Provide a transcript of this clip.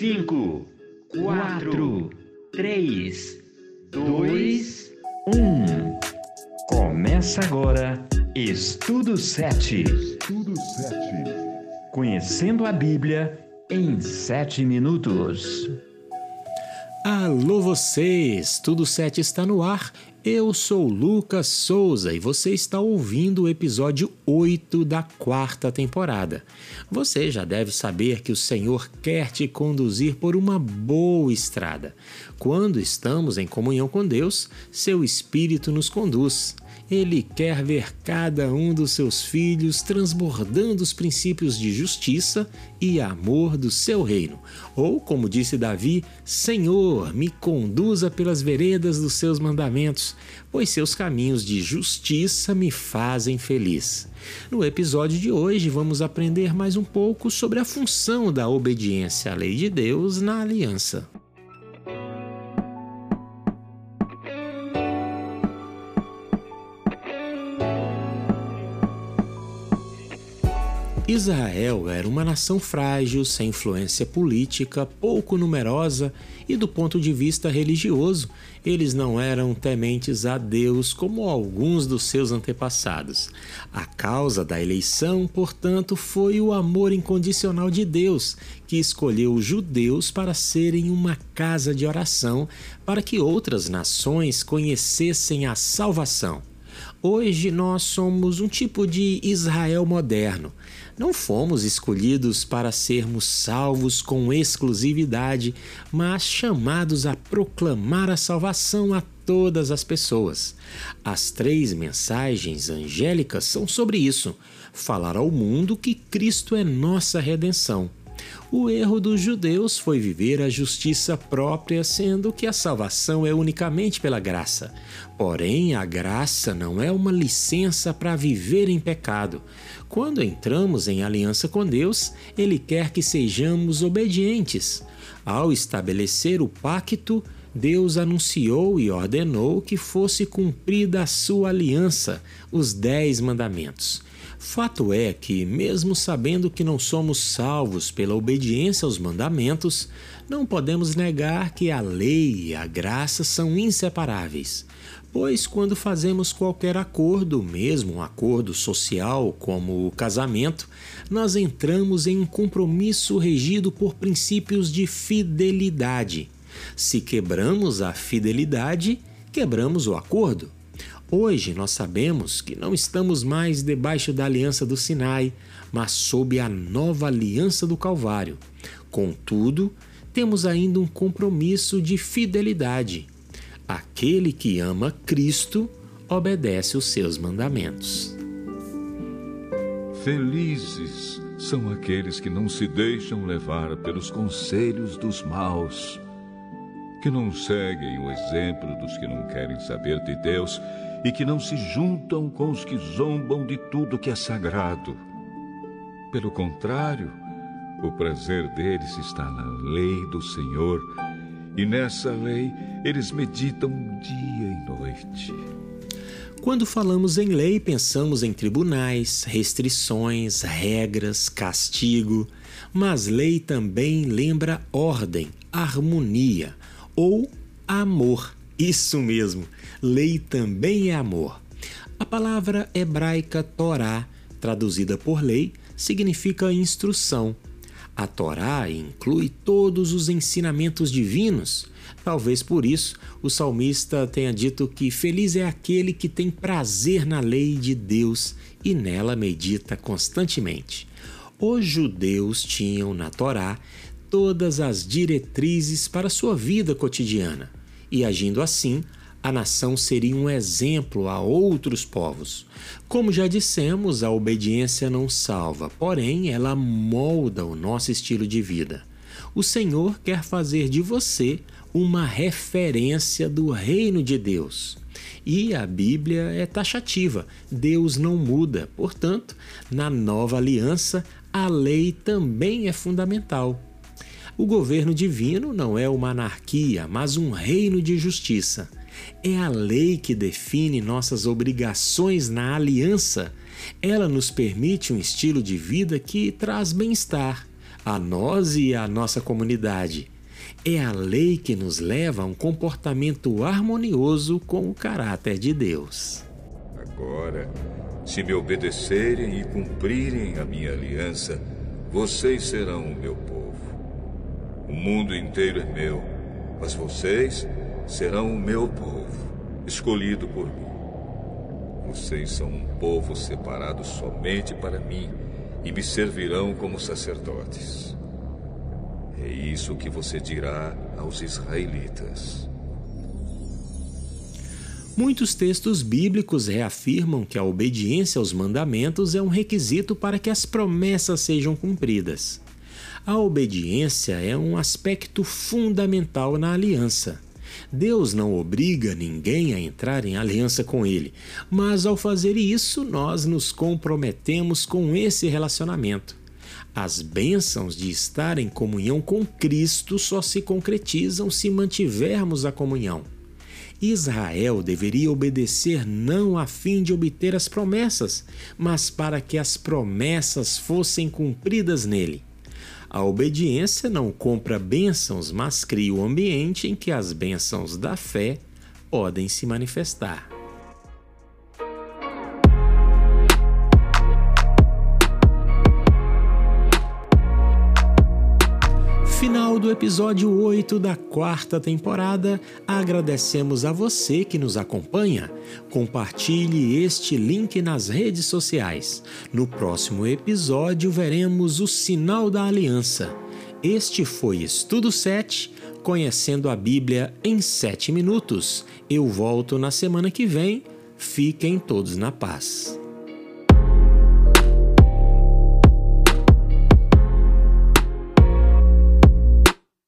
5, 4, 3, 2, 1. Começa agora Estudo 7. Estudo 7. Conhecendo a Bíblia em 7 minutos. Alô vocês, Tudo 7 está no ar. Eu sou Lucas Souza e você está ouvindo o episódio 8 da quarta temporada. Você já deve saber que o Senhor quer te conduzir por uma boa estrada. Quando estamos em comunhão com Deus, seu Espírito nos conduz. Ele quer ver cada um dos seus filhos transbordando os princípios de justiça e amor do seu reino. Ou, como disse Davi, Senhor, me conduza pelas veredas dos seus mandamentos, pois seus caminhos de justiça me fazem feliz. No episódio de hoje, vamos aprender mais um pouco sobre a função da obediência à lei de Deus na aliança. Israel era uma nação frágil, sem influência política, pouco numerosa e, do ponto de vista religioso, eles não eram tementes a Deus como alguns dos seus antepassados. A causa da eleição, portanto, foi o amor incondicional de Deus, que escolheu os judeus para serem uma casa de oração para que outras nações conhecessem a salvação. Hoje nós somos um tipo de Israel moderno. Não fomos escolhidos para sermos salvos com exclusividade, mas chamados a proclamar a salvação a todas as pessoas. As três mensagens angélicas são sobre isso: falar ao mundo que Cristo é nossa redenção o erro dos judeus foi viver a justiça própria, sendo que a salvação é unicamente pela graça. Porém, a graça não é uma licença para viver em pecado. Quando entramos em aliança com Deus, Ele quer que sejamos obedientes. Ao estabelecer o pacto, Deus anunciou e ordenou que fosse cumprida a sua aliança, os Dez Mandamentos. Fato é que, mesmo sabendo que não somos salvos pela obediência aos mandamentos, não podemos negar que a lei e a graça são inseparáveis. Pois, quando fazemos qualquer acordo, mesmo um acordo social como o casamento, nós entramos em um compromisso regido por princípios de fidelidade. Se quebramos a fidelidade, quebramos o acordo. Hoje nós sabemos que não estamos mais debaixo da aliança do Sinai, mas sob a nova aliança do Calvário. Contudo, temos ainda um compromisso de fidelidade. Aquele que ama Cristo obedece os seus mandamentos. Felizes são aqueles que não se deixam levar pelos conselhos dos maus, que não seguem o exemplo dos que não querem saber de Deus e que não se juntam com os que zombam de tudo que é sagrado. Pelo contrário, o prazer deles está na lei do Senhor, e nessa lei eles meditam dia e noite. Quando falamos em lei, pensamos em tribunais, restrições, regras, castigo, mas lei também lembra ordem, harmonia ou amor. Isso mesmo, lei também é amor. A palavra hebraica Torá, traduzida por lei, significa instrução. A Torá inclui todos os ensinamentos divinos. Talvez por isso o salmista tenha dito que feliz é aquele que tem prazer na lei de Deus e nela medita constantemente. Os judeus tinham na Torá todas as diretrizes para sua vida cotidiana e agindo assim, a nação seria um exemplo a outros povos. Como já dissemos, a obediência não salva, porém ela molda o nosso estilo de vida. O Senhor quer fazer de você uma referência do reino de Deus. E a Bíblia é taxativa: Deus não muda. Portanto, na nova aliança, a lei também é fundamental. O governo divino não é uma anarquia, mas um reino de justiça. É a lei que define nossas obrigações na aliança. Ela nos permite um estilo de vida que traz bem-estar, a nós e à nossa comunidade. É a lei que nos leva a um comportamento harmonioso com o caráter de Deus. Agora, se me obedecerem e cumprirem a minha aliança, vocês serão o meu povo. O mundo inteiro é meu, mas vocês serão o meu povo, escolhido por mim. Vocês são um povo separado somente para mim e me servirão como sacerdotes. É isso que você dirá aos israelitas. Muitos textos bíblicos reafirmam que a obediência aos mandamentos é um requisito para que as promessas sejam cumpridas. A obediência é um aspecto fundamental na aliança. Deus não obriga ninguém a entrar em aliança com Ele, mas ao fazer isso, nós nos comprometemos com esse relacionamento. As bênçãos de estar em comunhão com Cristo só se concretizam se mantivermos a comunhão. Israel deveria obedecer não a fim de obter as promessas, mas para que as promessas fossem cumpridas nele. A obediência não compra bênçãos, mas cria o ambiente em que as bênçãos da fé podem se manifestar. Final do episódio 8 da quarta temporada, agradecemos a você que nos acompanha. Compartilhe este link nas redes sociais. No próximo episódio veremos o sinal da aliança. Este foi Estudo 7, conhecendo a Bíblia em 7 minutos. Eu volto na semana que vem. Fiquem todos na paz.